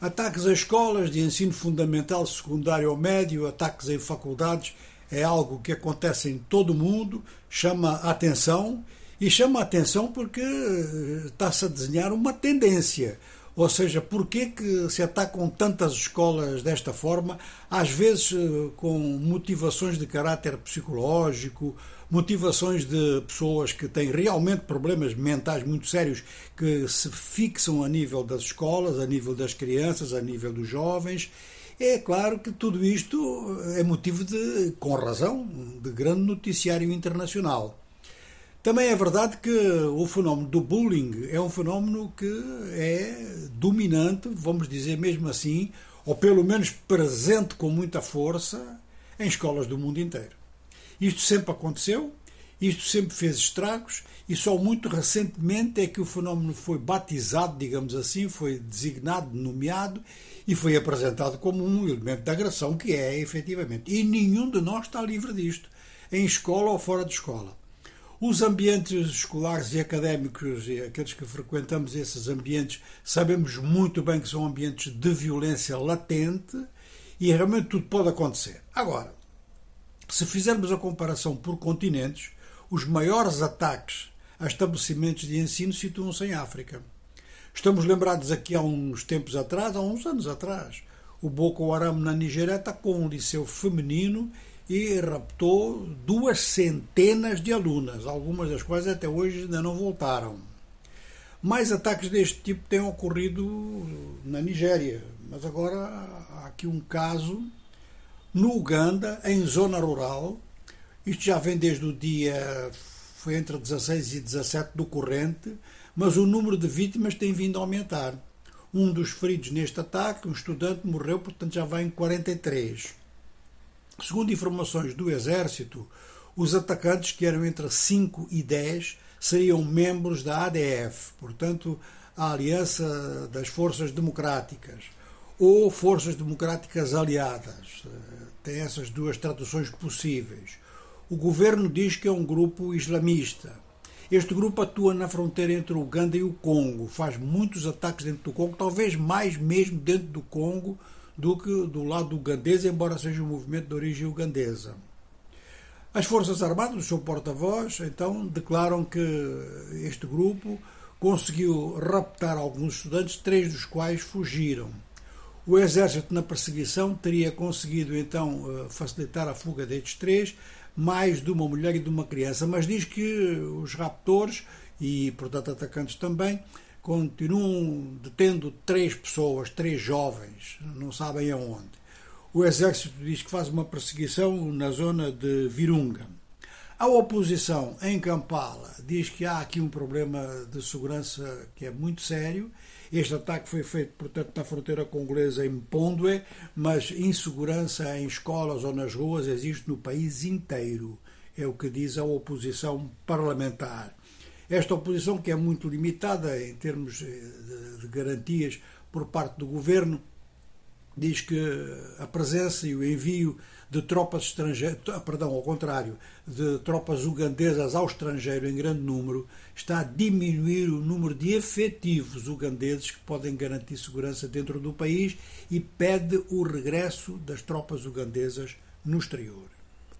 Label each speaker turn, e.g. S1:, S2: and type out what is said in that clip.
S1: Ataques a escolas de ensino fundamental, secundário ou médio, ataques em faculdades, é algo que acontece em todo o mundo, chama atenção e chama atenção porque eh, está-se a desenhar uma tendência. Ou seja, por que se atacam tantas escolas desta forma, às vezes eh, com motivações de caráter psicológico, motivações de pessoas que têm realmente problemas mentais muito sérios que se fixam a nível das escolas, a nível das crianças, a nível dos jovens. É claro que tudo isto é motivo de, com razão, de grande noticiário internacional. Também é verdade que o fenómeno do bullying é um fenómeno que é dominante, vamos dizer mesmo assim, ou pelo menos presente com muita força em escolas do mundo inteiro. Isto sempre aconteceu, isto sempre fez estragos e só muito recentemente é que o fenómeno foi batizado, digamos assim, foi designado, nomeado e foi apresentado como um elemento de agressão, que é efetivamente. E nenhum de nós está livre disto, em escola ou fora de escola. Os ambientes escolares e académicos, e aqueles que frequentamos esses ambientes, sabemos muito bem que são ambientes de violência latente e realmente tudo pode acontecer. Agora, se fizermos a comparação por continentes, os maiores ataques a estabelecimentos de ensino situam-se em África. Estamos lembrados aqui há uns tempos atrás, há uns anos atrás, o Boko Haram na Nigéria atacou um liceu feminino e raptou duas centenas de alunas, algumas das quais até hoje ainda não voltaram. Mais ataques deste tipo têm ocorrido na Nigéria, mas agora há aqui um caso no Uganda, em zona rural. Isto já vem desde o dia, foi entre 16 e 17 do corrente, mas o número de vítimas tem vindo a aumentar. Um dos feridos neste ataque, um estudante, morreu, portanto já vai em 43. Segundo informações do Exército, os atacantes, que eram entre 5 e 10, seriam membros da ADF, portanto, a Aliança das Forças Democráticas, ou Forças Democráticas Aliadas. Tem essas duas traduções possíveis. O governo diz que é um grupo islamista. Este grupo atua na fronteira entre o Uganda e o Congo, faz muitos ataques dentro do Congo, talvez mais mesmo dentro do Congo do que do lado ugandês, embora seja um movimento de origem ugandesa. As Forças Armadas, o seu porta-voz, então, declaram que este grupo conseguiu raptar alguns estudantes, três dos quais fugiram. O exército, na perseguição, teria conseguido então eh, facilitar a fuga destes três, mais de uma mulher e de uma criança, mas diz que os raptores e, portanto, atacantes também, continuam detendo três pessoas, três jovens, não sabem aonde. O exército diz que faz uma perseguição na zona de Virunga. A oposição em Kampala diz que há aqui um problema de segurança que é muito sério. Este ataque foi feito, portanto, na fronteira congolesa em Pondwe, mas insegurança em escolas ou nas ruas existe no país inteiro. É o que diz a oposição parlamentar. Esta oposição, que é muito limitada em termos eh, de, garantias por parte do governo, diz que a presença e o envio de tropas estrangeiras, ah, perdão, ao contrário, de tropas ugandesas ao estrangeiro em grande número, está a diminuir o número de efetivos ugandeses que podem garantir segurança dentro do país e pede o regresso das tropas ugandesas no exterior.